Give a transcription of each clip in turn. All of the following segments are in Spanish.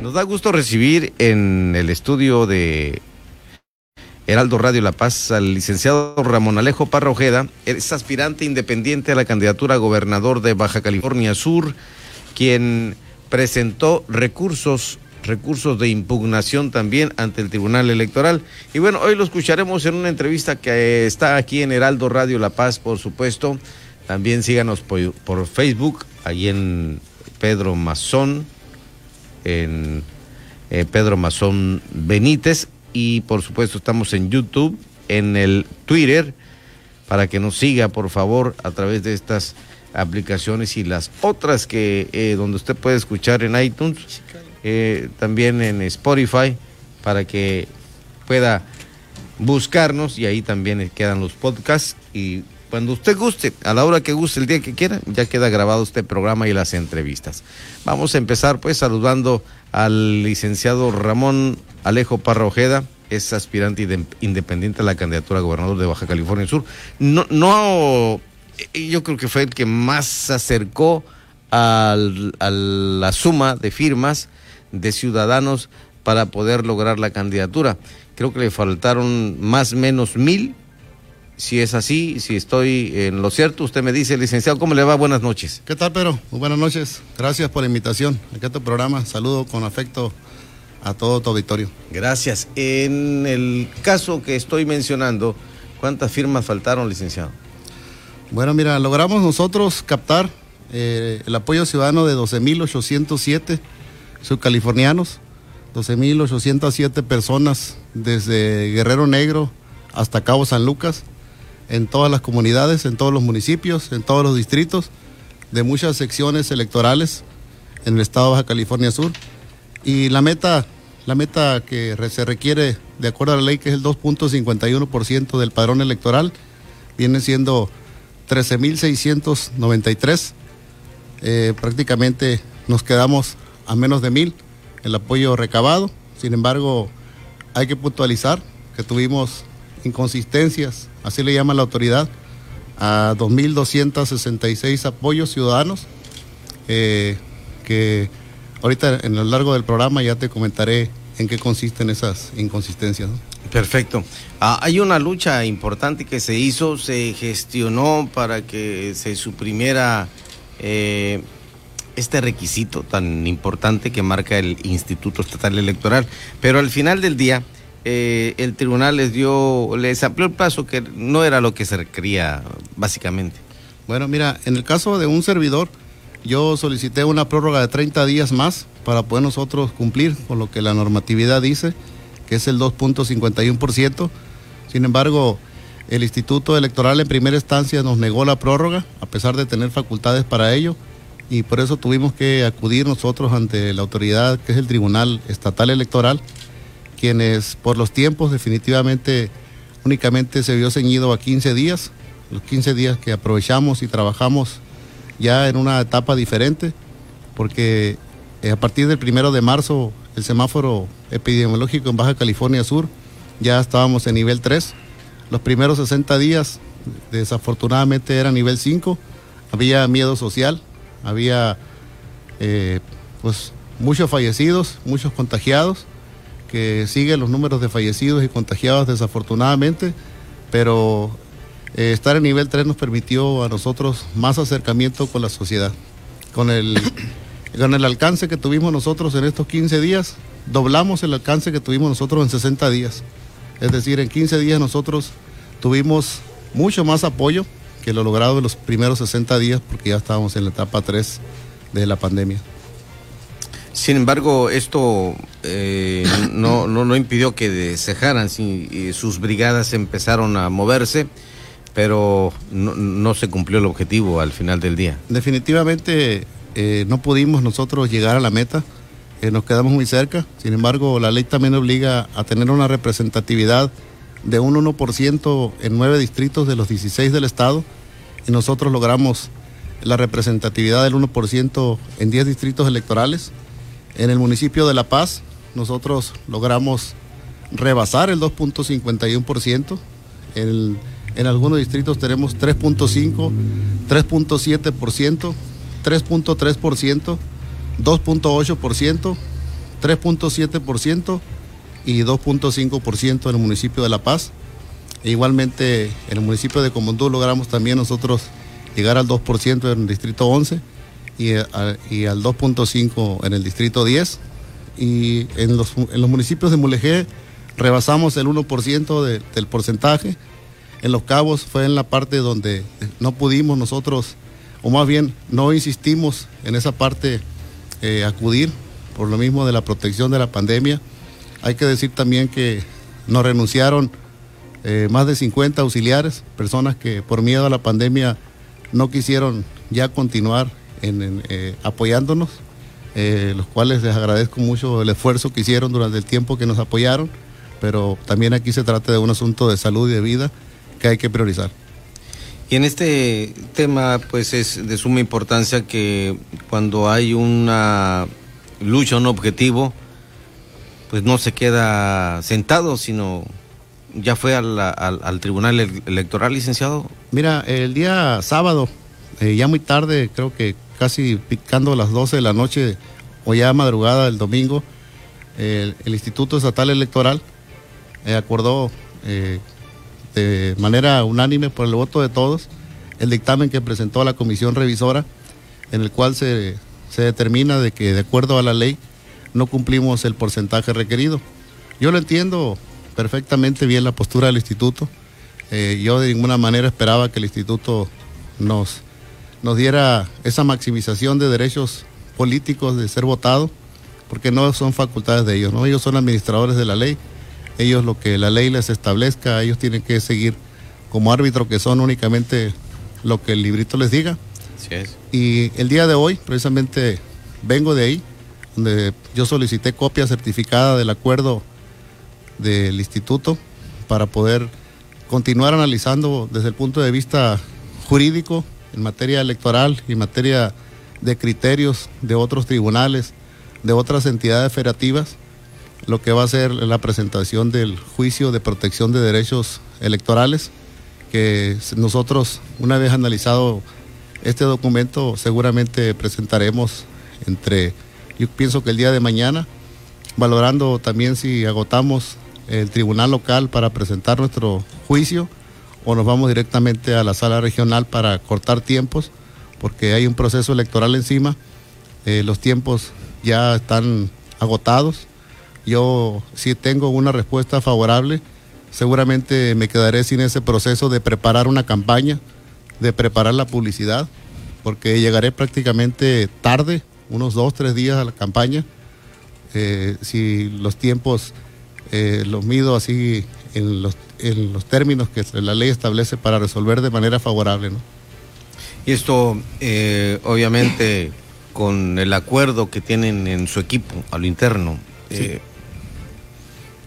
Nos da gusto recibir en el estudio de Heraldo Radio La Paz al licenciado Ramón Alejo Parra Ojeda, es aspirante independiente a la candidatura a gobernador de Baja California Sur, quien presentó recursos recursos de impugnación también ante el Tribunal Electoral. Y bueno, hoy lo escucharemos en una entrevista que está aquí en Heraldo Radio La Paz, por supuesto. También síganos por, por Facebook, ahí en Pedro Mazón, en eh, Pedro Mazón Benítez. Y por supuesto estamos en YouTube, en el Twitter, para que nos siga, por favor, a través de estas aplicaciones y las otras que eh, donde usted puede escuchar en iTunes, eh, también en Spotify, para que pueda buscarnos y ahí también quedan los podcasts y cuando usted guste, a la hora que guste, el día que quiera, ya queda grabado este programa y las entrevistas. Vamos a empezar pues saludando al licenciado Ramón Alejo Parra Ojeda, es aspirante independiente a la candidatura a gobernador de Baja California Sur. No, no, yo creo que fue el que más se acercó a la suma de firmas de ciudadanos para poder lograr la candidatura. Creo que le faltaron más o menos mil si es así, si estoy en lo cierto, usted me dice, licenciado, ¿cómo le va? Buenas noches. ¿Qué tal, Pedro? Muy buenas noches. Gracias por la invitación a este programa. Saludo con afecto a todo tu auditorio. Gracias. En el caso que estoy mencionando, ¿cuántas firmas faltaron, licenciado? Bueno, mira, logramos nosotros captar eh, el apoyo ciudadano de 12.807 subcalifornianos, 12.807 personas desde Guerrero Negro hasta Cabo San Lucas en todas las comunidades, en todos los municipios, en todos los distritos, de muchas secciones electorales en el estado de Baja California Sur. Y la meta, la meta que se requiere de acuerdo a la ley, que es el 2.51% del padrón electoral, viene siendo 13.693. Eh, prácticamente nos quedamos a menos de mil el apoyo recabado. Sin embargo, hay que puntualizar que tuvimos inconsistencias, así le llama la autoridad, a 2.266 apoyos ciudadanos, eh, que ahorita en lo largo del programa ya te comentaré en qué consisten esas inconsistencias. Perfecto. Ah, hay una lucha importante que se hizo, se gestionó para que se suprimiera eh, este requisito tan importante que marca el Instituto Estatal Electoral, pero al final del día eh, el tribunal les dio, les amplió el plazo que no era lo que se requería básicamente. Bueno, mira, en el caso de un servidor, yo solicité una prórroga de 30 días más para poder nosotros cumplir con lo que la normatividad dice, que es el 2.51%. Sin embargo, el Instituto Electoral en primera instancia nos negó la prórroga, a pesar de tener facultades para ello, y por eso tuvimos que acudir nosotros ante la autoridad que es el Tribunal Estatal Electoral quienes por los tiempos definitivamente únicamente se vio ceñido a 15 días, los 15 días que aprovechamos y trabajamos ya en una etapa diferente, porque eh, a partir del primero de marzo el semáforo epidemiológico en Baja California Sur ya estábamos en nivel 3. Los primeros 60 días desafortunadamente era nivel 5, había miedo social, había eh, pues muchos fallecidos, muchos contagiados que sigue los números de fallecidos y contagiados desafortunadamente, pero eh, estar en nivel 3 nos permitió a nosotros más acercamiento con la sociedad. Con el, con el alcance que tuvimos nosotros en estos 15 días, doblamos el alcance que tuvimos nosotros en 60 días. Es decir, en 15 días nosotros tuvimos mucho más apoyo que lo logrado en los primeros 60 días porque ya estábamos en la etapa 3 de la pandemia. Sin embargo, esto eh, no, no, no, impidió que cejaran, si, sus brigadas empezaron a moverse, pero no, se cumplió el objetivo al final del día. Definitivamente eh, no pudimos nosotros llegar a la meta, eh, nos quedamos muy cerca, sin embargo la ley también obliga a tener una representatividad de un 1% en nueve distritos de los 16 del estado y nosotros logramos la representatividad del 1% en 10 distritos electorales en el municipio de La Paz, nosotros logramos rebasar el 2.51%. En, en algunos distritos tenemos 3.5, 3.7%, 3.3%, 2.8%, 3.7% y 2.5% en el municipio de La Paz. E igualmente en el municipio de Comondú logramos también nosotros llegar al 2% en el distrito 11 y, al 2.5% en el distrito 10. Y en los, municipios de Mulegé rebasamos el 1% del porcentaje. En Los Cabos fue en la parte donde no pudimos nosotros, o más bien no insistimos en esa parte eh, acudir por lo mismo de la protección de la pandemia. Hay que decir también que nos renunciaron eh, más de 50 auxiliares, personas que por miedo a la pandemia no quisieron ya continuar en, eh, apoyándonos, eh, los cuales les agradezco mucho el esfuerzo que hicieron durante el tiempo que nos apoyaron, pero también aquí se trata de un asunto de salud y de vida que hay que priorizar. Y en este tema, pues es de suma importancia que cuando hay una lucha, un objetivo, pues no se queda sentado, sino ya fue al, Tribunal Electoral, licenciado? Mira, el día sábado, eh, ya muy tarde, creo que casi picando las 12 de la noche o ya madrugada del domingo, el Instituto Estatal Electoral eh, acordó eh, de manera unánime por el voto de todos el dictamen que presentó la comisión revisora, en el cual se, se determina de que de acuerdo a la ley no cumplimos el porcentaje requerido. Yo lo entiendo perfectamente bien la postura del instituto. Eh, yo de ninguna manera esperaba que el instituto nos, nos diera esa maximización de derechos políticos de ser votado, porque no son facultades de ellos, ¿no? Ellos son administradores de la ley, ellos lo que la ley les establezca, ellos tienen que seguir como árbitro que son únicamente lo que el librito les diga. Y el día de hoy, precisamente, vengo de ahí, donde yo solicité copia certificada del acuerdo del instituto para poder continuar analizando desde el punto de vista jurídico en materia electoral y en materia de criterios de otros tribunales, de otras entidades federativas, lo que va a ser la presentación del juicio de protección de derechos electorales, que nosotros, una vez analizado este documento, seguramente presentaremos entre, yo pienso que el día de mañana, valorando también si agotamos el tribunal local para presentar nuestro juicio o nos vamos directamente a la sala regional para cortar tiempos, porque hay un proceso electoral encima, eh, los tiempos ya están agotados. Yo si tengo una respuesta favorable, seguramente me quedaré sin ese proceso de preparar una campaña, de preparar la publicidad, porque llegaré prácticamente tarde, unos dos, tres días a la campaña. Eh, si los tiempos eh, los mido así en los, en los términos que la ley establece para resolver de manera favorable. ¿no? Y esto, eh, obviamente, con el acuerdo que tienen en su equipo a lo interno. Eh,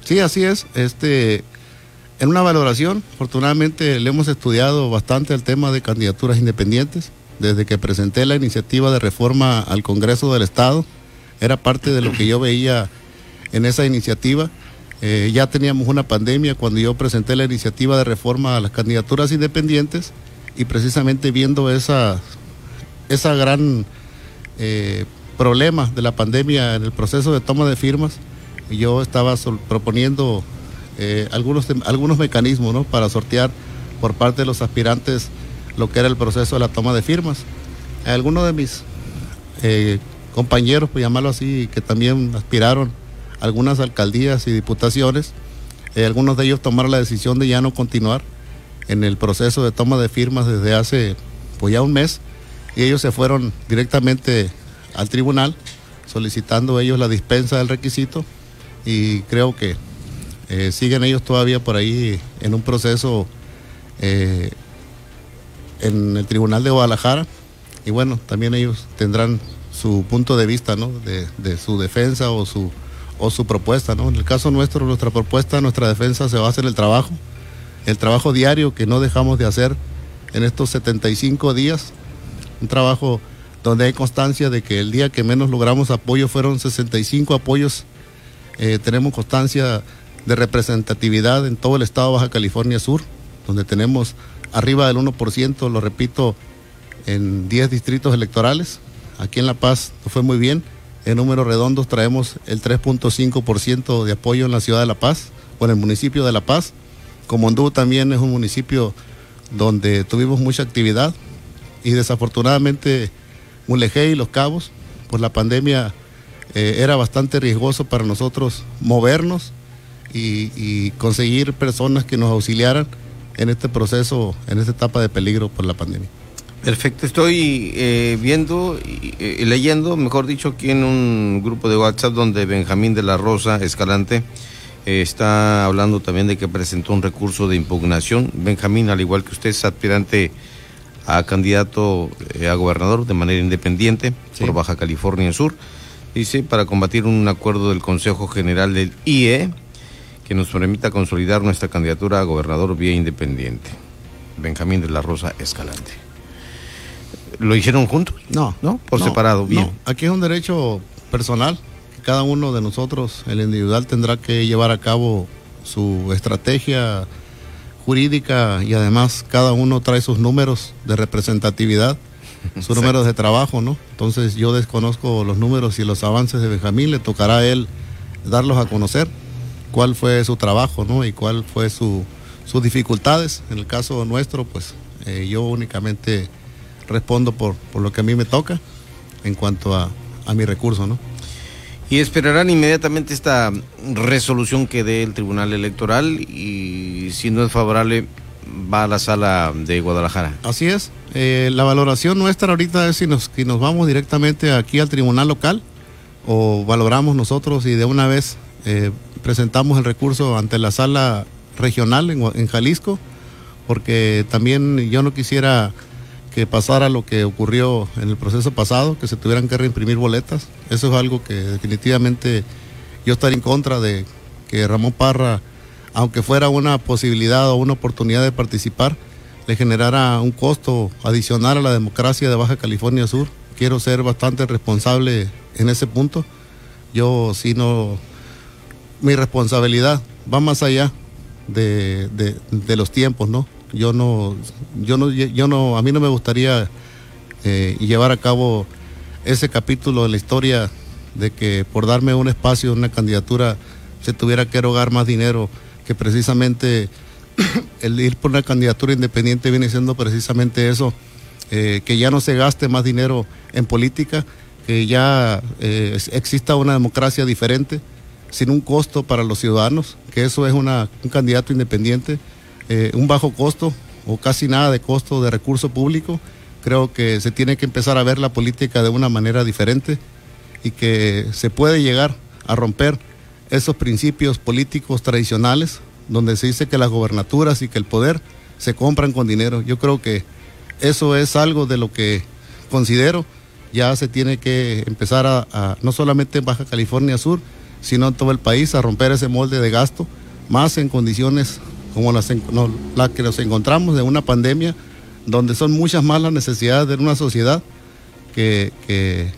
sí. así es. Este, en una valoración, afortunadamente le hemos estudiado bastante el tema de candidaturas independientes. Desde que presenté la iniciativa de reforma al Congreso del Estado, era parte de lo que yo veía en esa iniciativa eh, ya teníamos una pandemia cuando yo presenté la iniciativa de reforma a las candidaturas independientes y precisamente viendo esa, esa gran eh, problema de la pandemia en el proceso de toma de firmas, yo estaba proponiendo eh, algunos, algunos mecanismos para sortear por parte de los aspirantes lo que era el proceso de la toma de firmas. Algunos de mis compañeros, por llamarlo así, que también aspiraron algunas alcaldías y diputaciones. Eh, algunos de ellos tomaron la decisión de ya no continuar en el proceso de toma de firmas desde hace pues ya un mes y ellos se fueron directamente al tribunal solicitando ellos la dispensa del requisito y creo que eh, siguen ellos todavía por ahí en un proceso eh, en el tribunal de Guadalajara y bueno, también ellos tendrán su punto de vista ¿no? de su defensa o su o su propuesta. ¿no? En el caso nuestro, nuestra propuesta, nuestra defensa se basa en el trabajo, el trabajo diario que no dejamos de hacer en estos 75 días, un trabajo donde hay constancia de que el día que menos logramos apoyo fueron 65 apoyos. Eh, tenemos constancia de representatividad en todo el estado Baja California Sur, donde tenemos arriba del 1%, lo repito, en 10 distritos electorales. Aquí en La Paz fue muy bien, En números redondos traemos el 3.5% de apoyo en la ciudad de La Paz o en el municipio de La Paz. Comondú también es un municipio donde tuvimos mucha actividad y desafortunadamente Mulegé y Los Cabos, por la pandemia, eh, era bastante riesgoso para nosotros movernos y, conseguir personas que nos auxiliaran en este proceso, en esta etapa de peligro por la pandemia. Perfecto, estoy eh, viendo y eh, leyendo, mejor dicho, aquí en un grupo de WhatsApp donde Benjamín de la Rosa Escalante está hablando también de que presentó un recurso de impugnación. Benjamín, al igual que usted, es aspirante a candidato a gobernador de manera independiente por Baja California Sur. Dice, para combatir un acuerdo del Consejo General del IE que nos permita consolidar nuestra candidatura a gobernador vía independiente. Benjamín de la Rosa Escalante. ¿Lo hicieron juntos? No. ¿No? Por separado, bien. Aquí es un derecho personal. Cada uno de nosotros, el individual, tendrá que llevar a cabo su estrategia jurídica y además cada uno trae sus números de representatividad, sus números de trabajo, ¿no? Entonces yo desconozco los números y los avances de Benjamín, le tocará a él darlos a conocer cuál fue su trabajo, ¿no? Y cuál fue su, sus dificultades. En el caso nuestro, pues eh, yo únicamente respondo por, por, lo que a mí me toca en cuanto a, a mi recurso, ¿no? Y esperarán inmediatamente esta resolución que dé el Tribunal Electoral y si no es favorable va a la sala de Guadalajara. Así es. Eh, la valoración nuestra ahorita es si nos, si nos vamos directamente aquí al Tribunal Local o valoramos nosotros y de una vez eh, presentamos el recurso ante la sala regional en, Jalisco, porque también yo no quisiera que pasara lo que ocurrió en el proceso pasado, que se tuvieran que reimprimir boletas. Eso es algo que definitivamente yo estaría en contra de que Ramón Parra, aunque fuera una posibilidad o una oportunidad de participar, le generara un costo adicional a la democracia de Baja California Sur. Quiero ser bastante responsable en ese punto. Yo sí no, mi responsabilidad va más allá de, los tiempos, ¿no? Yo no, yo no, yo no, a mí no me gustaría eh, llevar a cabo ese capítulo de la historia de que por darme un espacio, una candidatura, se tuviera que erogar más dinero, que precisamente el ir por una candidatura independiente viene siendo precisamente eso, eh, que ya no se gaste más dinero en política, que ya eh, exista una democracia diferente sin un costo para los ciudadanos, que eso es un candidato independiente, eh, un bajo costo o casi nada de costo de recurso público. Creo que se tiene que empezar a ver la política de una manera diferente y que se puede llegar a romper esos principios políticos tradicionales donde se dice que las gobernaturas y que el poder se compran con dinero. Yo creo que eso es algo de lo que considero ya se tiene que empezar a no solamente en Baja California Sur, sino en todo el país, a romper ese molde de gasto, más en condiciones como las, que nos encontramos de una pandemia, donde son muchas más las necesidades de una sociedad que, que,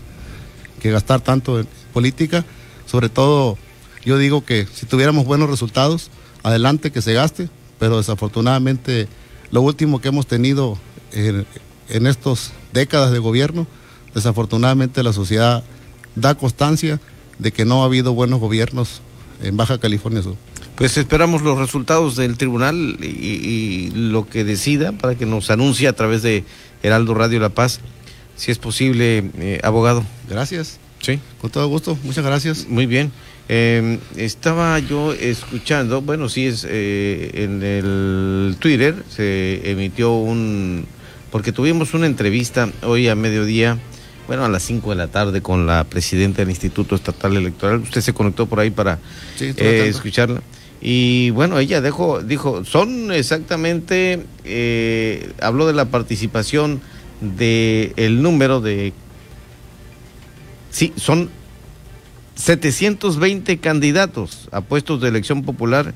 gastar tanto en política. Sobre todo, yo digo que si tuviéramos buenos resultados, adelante que se gaste, pero desafortunadamente lo último que hemos tenido en, en estas décadas de gobierno, desafortunadamente la sociedad da constancia de que no ha habido buenos gobiernos en Baja California Sur. Pues esperamos los resultados del tribunal y, lo que decida para que nos anuncie a través de Heraldo Radio La Paz, si es posible, eh, abogado. Gracias. Sí. Con todo gusto, muchas gracias. Muy bien. Em, estaba yo escuchando, bueno, sí es eh, en el Twitter se emitió un, porque tuvimos una entrevista hoy a mediodía bueno, a las 5 de la tarde con la presidenta del Instituto Estatal Electoral. Usted se conectó por ahí para eh, escucharla. Y bueno, ella dejó, dijo, son exactamente, eh, habló de la participación de el número de, sí, son 720 candidatos a puestos de elección popular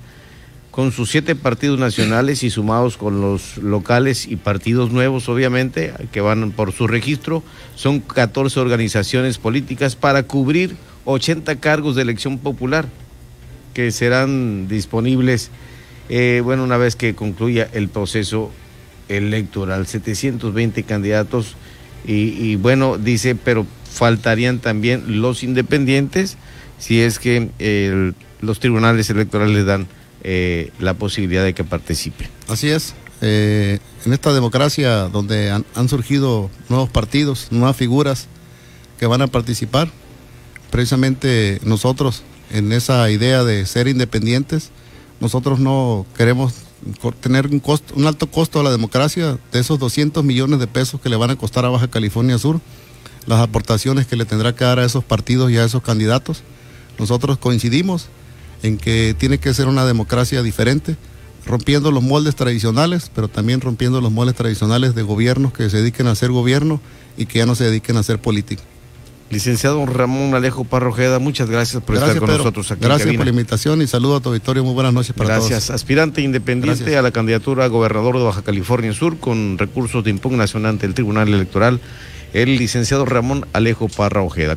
con sus siete partidos nacionales y sumados con los locales y partidos nuevos, obviamente, que van por su registro, son 14 organizaciones políticas para cubrir 80 cargos de elección popular que serán disponibles, eh, bueno, una vez que concluya el proceso electoral. 720 candidatos y, bueno, dice, pero faltarían también los independientes si es que el, los tribunales electorales dan eh, la posibilidad de que participe. Así es. Eh, en esta democracia donde han, surgido nuevos partidos, nuevas figuras que van a participar, precisamente nosotros en esa idea de ser independientes, nosotros no queremos tener un, alto costo a la democracia de esos 200 millones de pesos que le van a costar a Baja California Sur, las aportaciones que le tendrá que dar a esos partidos y a esos candidatos. Nosotros coincidimos en que tiene que ser una democracia diferente, rompiendo los moldes tradicionales, pero también rompiendo los moldes tradicionales de gobiernos que se dediquen a hacer gobierno y que ya no se dediquen a hacer política. Licenciado Ramón Alejo Parrojeda, muchas gracias por gracias, estar con Pedro. nosotros aquí. Gracias por la invitación y saludo a tu auditorio. Muy buenas noches para gracias. todos. Gracias. Aspirante independiente Gracias. a la candidatura a gobernador de Baja California Sur con recursos de impugnación ante el Tribunal Electoral, el licenciado Ramón Alejo Parra Ojeda.